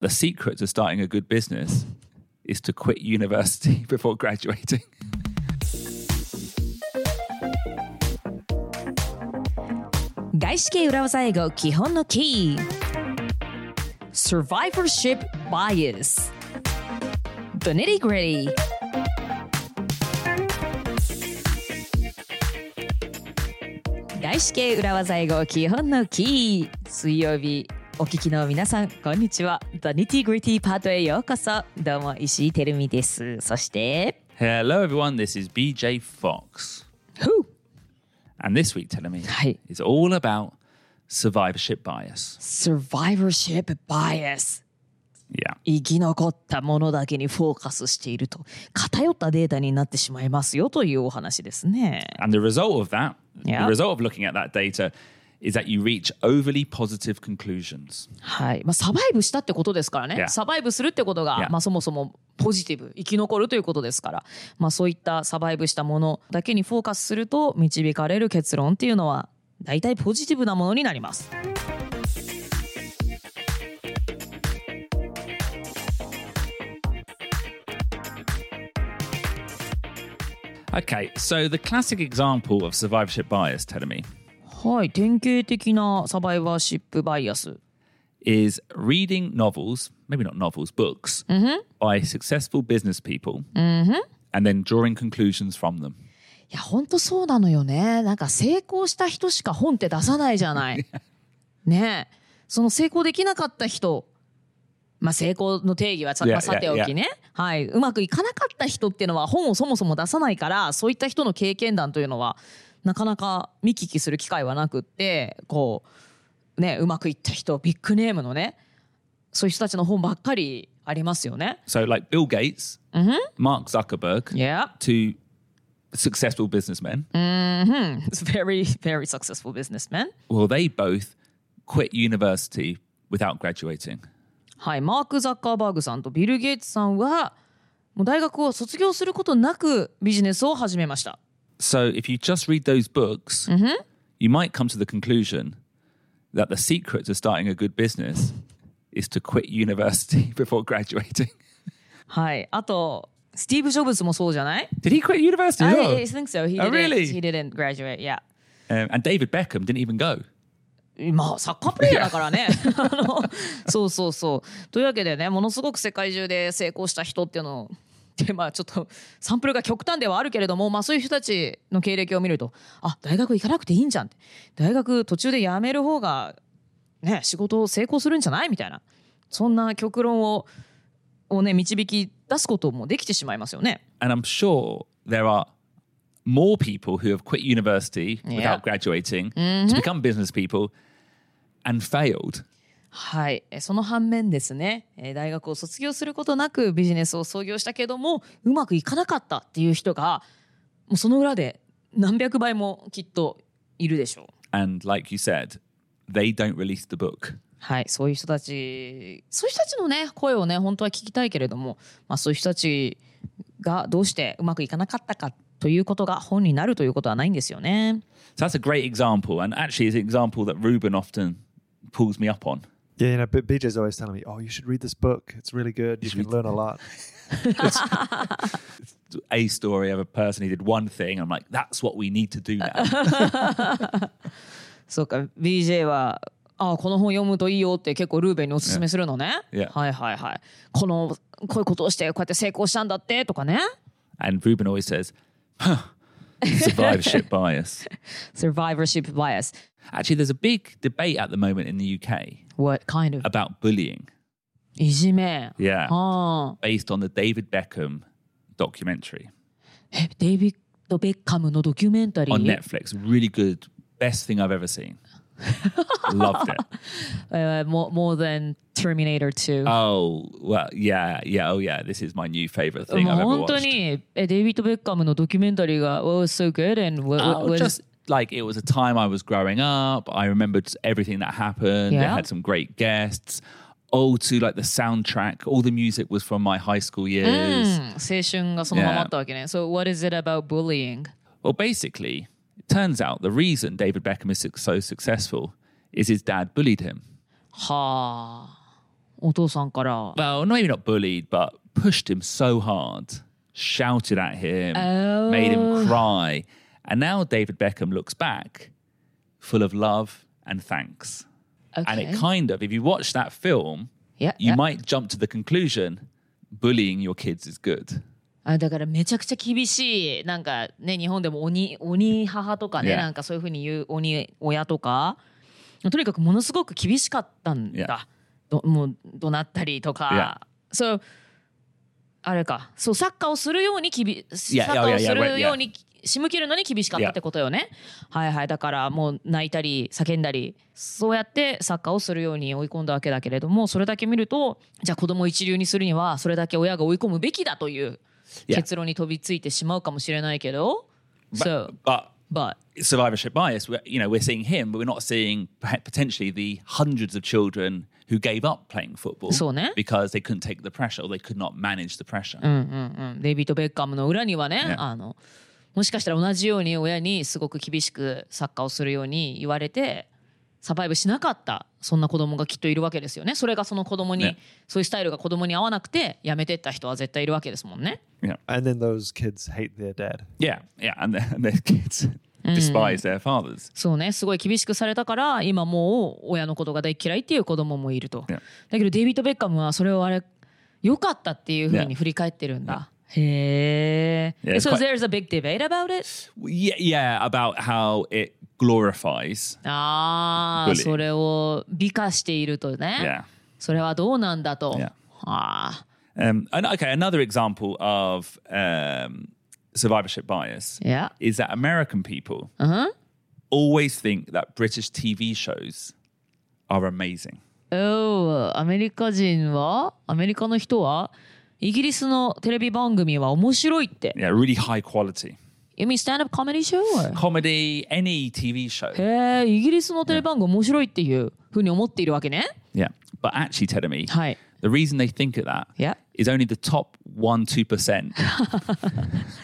The secret to starting a good business is to quit university before graduating. 外資系裏技英語基本のキー Survivorship Bias The Nitty Gritty 外資系裏技英語基本のキー水曜日 お聞きの皆さんこんにちは The Nitty Gritty パートへようこそどうも石井てるみですそして Hello, everyone. This is BJ Fox. Who? And this week, telling me, Hi. is all about survivorship bias. Survivorship Bias Yeah. 生き残ったものだけにフォーカスしていると偏ったデータになってしまいますよというお話ですね。And the result of that, Yeah. the result of looking at that data is that you reach overly positive conclusions. はい。まあ、サバイブしたってことですからね。Yeah. サバイブするってことが、Yeah. まあ、そもそもポジティブ、生き残るということですから、まあ、そういったサバイブしたものだけにフォーカスすると、導かれる結論っていうのは、大体ポジティブなものになります。Okay, so the classic example of survivorship bias, me, はい。典型的なサバイバーシップバイアス。is reading novels, maybe not novels, books, by successful business people, and then drawing conclusions from them. いや、ほんとそうなのよね。なんか成功した人しか本って出さないじゃない。ねえ。その成功できなかった人、まあ成功の定義はさ,、Yeah, まあさておきね、はい。うまくいかなかった人っていうのは本をそもそも出さないから、そういった人の経験談というのは、なかなか見聞きする機会はなくって、こう、ね、うまくいった人、ビッグネームのね、そういう人たちの本ばっかりありますよね。So, like Bill Gates, Mark Zuckerberg, Yeah. two successful businessmen, It's very, very successful businessman. well, they both quit university without graduating. はい、マーク・ザッカーバーグさんとビル・ゲイツさんはもう大学を卒業することなくビジネスを始めました。So, if you just read those books, you might come to the conclusion that the secret to starting a good business is to quit university before graduating. はい、あとスティーブ・ジョブズもそうじゃない Did he quit university? as well? I think so. He Oh, didn't, really? He didn't graduate. Yeah. Um, and David Beckham didn't even go. まあサッカープレーヤーだからねあのそうそうそうというわけでねものすごく世界中で成功した人っていうので まあちょっとサンプルが極端ではあるけれども、まあ、そういう人たちの経歴を見るとあ大学行かなくていいんじゃんって大学途中で辞める方がね仕事を成功するんじゃないみたいなそんな極論ををね導き出すこともできてしまいますよね。And I'm sure there are more people who have quit university without graduating to become business people and failed. はい、えその反面ですね、えー大学を卒業することなくビジネスを創業したけどもうまくいかなかったっていう人がもうその裏で何百倍もきっといるでしょう。And like you said, they don't release the book. はい、そういう人たちそういう人たちのね声をね本当は聞きたいけれども、まあ、そういう人たちがどうしてうまくいかなかったかということが本になるということはないんですよね。So that's a great example. And actually, it's an example that Ruben often pulls me up on. Yeah, you know, but BJ's always telling me, "Oh, you should read this book. It's really good. You can learn a lot." A story of a person who did one thing. I'm like, that's what we need to do now. そうか BJ はあこの本読むといいよって結構ルーベンにおすすめするのね。 Yeah. はいはいはい。このこういうことをしてこうやって成功したんだってとかね。 and Ruben always says, huh, survivorship bias. Survivorship bias. Actually, there's a big debate at the moment in the UK What kind of? about bullying. いじめ。 Yeah. ああ。 based on the David Beckham documentary えデイビッド・ベッカムのドキュメンタリ on ー。 Netflix. Really good. Best thing I've ever seen. Loved it. えー more, more than Terminator 2。 Oh, well, yeah, yeah, oh, yeah. This is my new favorite thing もう I've ever 本当 watched. にえデイビッド・ベッカムのドキュメンタリーが was so good and wa- wa- Oh, was just like it was a time I was growing up. I remembered everything that happened. They Yeah. had some great guests. Oh, to like the soundtrack. All the music was from my high school years. うん青春がそのまま Yeah. あったわけね。So what is it about bullying? Well, basically, it turns out the reason David Beckham is so successful is his dad bullied him. はあ。 お父さんから。 well, maybe not bullied, but pushed him so hard, shouted at him, made him cry. And now David Beckham looks back full of love and thanks. And Okay. it kind of, if you watch that film, Yeah, you yeah. might jump to the conclusion bullying your kids is good. あだからめちゃくちゃ厳しいなんかね日本でも鬼鬼母とかね、Yeah. なんかそういうふうに言う鬼親とかとにかくものすごく厳しかったんだ、Yeah. どもう怒鳴ったりとか、そうあれかそうサッカーをするようにきびサ Yeah, ッカー oh, を yeah, す yeah, るように仕向けるのに厳しかったってことよね、はいはいだからもう泣いたり叫んだりそうやってサッカーをするように追い込んだわけだけれどもそれだけ見るとじゃあ子供を一流にするにはそれだけ親が追い込むべきだという.結論に飛びついてしまうかもしれないけど、so but but survivorship bias, we're, you know, we're seeing him, but we're not seeing potentially the hundreds of children who gave up playing football そうね。because they couldn't take the pressure or they could not manage the pressure. うんデイビッド・ベッカムの裏にはね、Yeah. あのもしかしたら同じように親にすごく厳しくサッカーをするように言われてサバイブしなかったそんな子供がきっといるわけですよねそれがその子供に、ねそういうスタイルが子供に合わなくてやめてった人は絶対いるわけですもんね Yeah. And then those kids hate their dad. Yeah. Yeah. And their, kids despise their fathers. そうねすごい厳しくされたから今もう親のことが大嫌いっていう子供もいると.だけどデイビッド・ベッカムはそれをあれ良かったっていうふうに.振り返ってるんだ、へえ Yeah, it's So quite- there's a big debate about it? Yeah. Yeah. About how it glorifies. ああ Bullying. それを美化しているとね、 Yeah. それはどうなんだと、 Yeah. ああ Um, and okay, another example of um, survivorship bias Yeah. is that American people Uh-huh. always think that British TV shows are amazing. おーアメリカ人はアメリカの人は イギリスのテレビ番組は面白いって。Yeah, really high quality. You mean stand-up comedy show? or? Comedy, any TV show. へえ、イギリスのテレビ番組面白いっていうふうに思っているわけね。Yeah. But actually, Tedemi, はい。the reason they think of that Yeah. is only the top 1 2%.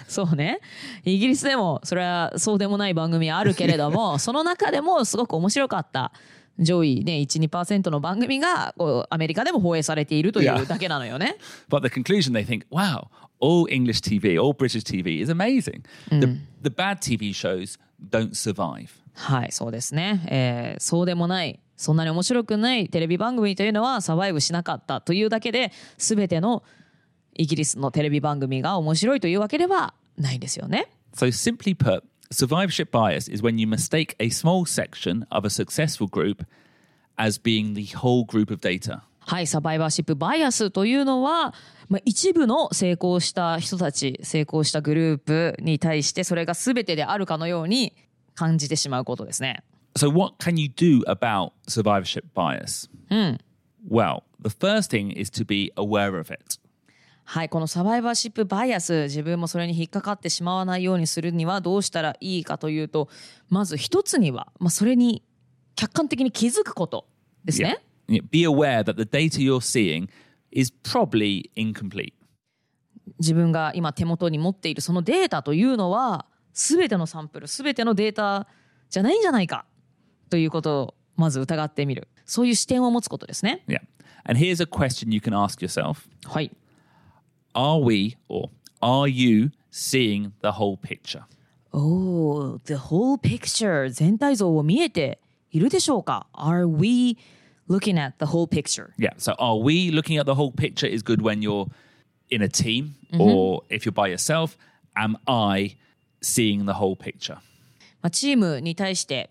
そうね。イギリスでもそれはそうでもない番組あるけれども、その中でもすごく面白かった。上位ね、1、2%の番組がこうアメリカでも放映されているとい.うだけなのよね。but the conclusion they think, wow, all English TV, all British TV is amazing. The, the bad TV shows don't survive. はい、そうですね。えーそうでもない、そんなに面白くないテレビ番組というのはサバイブしなかったというだけで、すべてのイギリスのテレビ番組が面白いというわけではないんですよね。So, simply put, survivorship bias is when you mistake a small section of a successful group as being the whole group of data. はい、サバイバーシップバイアスというのは、まあ、一部の成功した人たち、成功したグループに対してそれが全てであるかのように感じてしまうことですね。 So, what can you do about survivorship bias? Well, the first thing is to be aware of it. はい、このサバイバーシップバイアス、自分もそれに引っかかってしまわないようにするにはどうしたらいいかというと、まず一つには、まあ、それに客観的に気づくことですね。Yeah. Be aware that the data you're seeing is probably incomplete. 自分が今手元に持っているそのデータというのは、すべてのサンプル、すべてのデータじゃないんじゃないかということをまず疑ってみる。そういう視点を持つことですね。Yeah. And here's a question you can ask yourself はい。Are we or are you seeing the whole picture? おお、the whole picture 全体像を見えているでしょうか ?Are we looking at the whole picture? Yeah. So, are we looking at the whole picture is good when you're in a team or if you're by yourself? Am I seeing the whole picture? まあ、チームに対して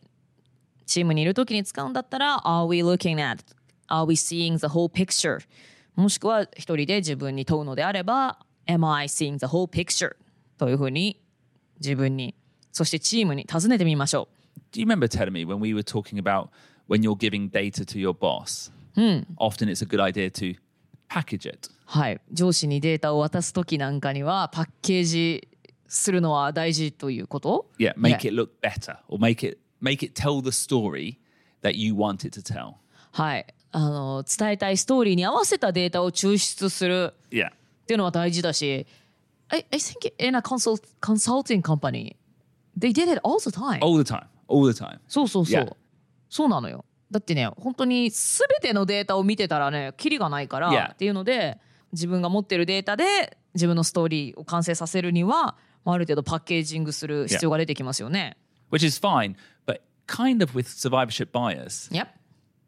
チームにいる時に使うんだったら Are we looking at? Are we seeing the whole picture? もしくは一人で自分に問うのであれば Am I seeing the whole picture? というふうに自分にそしてチームに尋ねてみましょ Do you remember telling me when we were talking about when you're giving data to your boss? Often it's a good idea to package it. うはい上司にデータを渡す時なんかにはパッケージするのは大事ということ Yeah, make Yeah. it look better or make it make it tell the story that you want it to tell. はいあの伝えたいストーリーに合わせたデータを抽出する Yeah. っていうのは大事だし I, I think in a consult, consulting company they did it all the time、All the time. All the time. そうそうそう、Yeah. そうなのよだってね本当に全てのデータを見てたらねキリがないから、Yeah. っていうので自分が持ってるデータで自分のストーリーを完成させるにはまあある程度パッケージングする必要が出てきますよね。which is fine. But kind of with survivorship bias, Yep.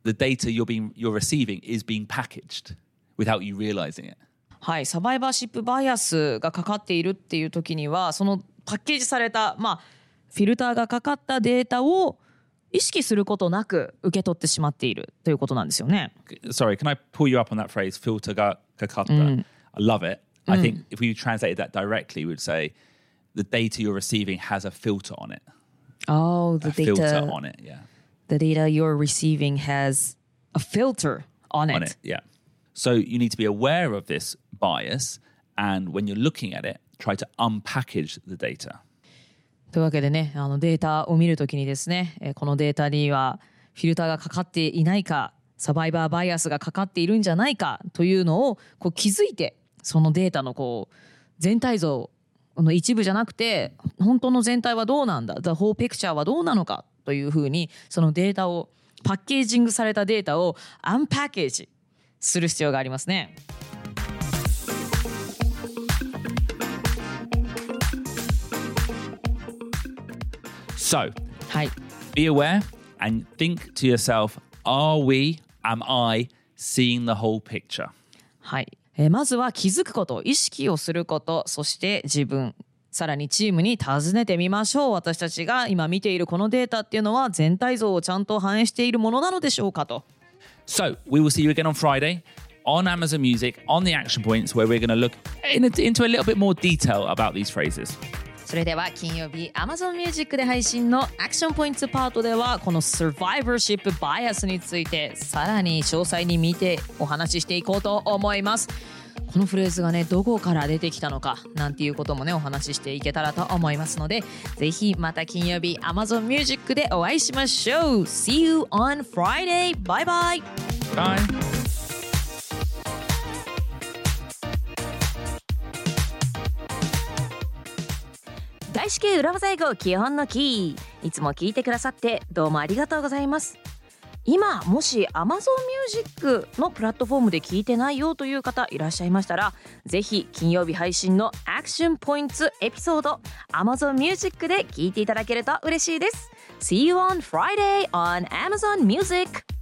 The data you're being you're receiving is being packaged without you realizing it. はい、サバイバーシップバイアスがかかっているっていう時にはそのパッケージされた、まあ、フィルターがかかったデータを意識することなく受け取ってしまっているということなんですよね。Sorry, can I pull you up on that phrase? Filter ga kakata. I love it. I think if we translated that directly, we would say the data you're receiving has a filter on it. Oh, the A filter data, on it. Yeah. The data you're receiving has a filter on it. on it. Yeah. So you need to be aware of this bias, and when you're looking at it, try to unpackage the data. というわけでねあのデータを見るときにですねえーこのデータにはフィルターがかかっていないかサバイバーバイアスがかかっているんじゃないかというのをこう気づいてそのデータのこう全体像の一部じゃなくて本当の全体はどうなんだ The whole picture はどうなのかというふうにそのデータをパッケージングされたデータをアンパッケージする必要がありますね。So はい、be aware and think to yourself are we, am I seeing the whole picture? はい、えーまずは気づくこと意識をすることそして自分さらにチームに尋ねてみましょう私たちが今見ているこのデータっていうのは全体像をちゃんと反映しているものなのでしょうかと So we will see you again on Friday on Amazon Music on the action points where we're going to look in, into a little bit more detail about these phrases. それでは金曜日 Amazon Music で配信のアクションポイントパートではこの Survivorship Bias についてさらに詳細に見てお話ししていこうと思いますこのフレーズがねどこから出てきたのかなんていうこともねお話ししていけたらと思いますのでぜひまた金曜日 Amazon Music でお会いしましょう See you on Friday! Bye. 外資系裏技英語基本のキーいつも聞いてくださってどうもありがとうございます今もし Amazon Music のプラットフォームで聞いてないよという方いらっしゃいましたらぜひ金曜日配信のアクションポイントエピソード Amazon Music で聞いていただけると嬉しいです。See you on Friday on Amazon Music!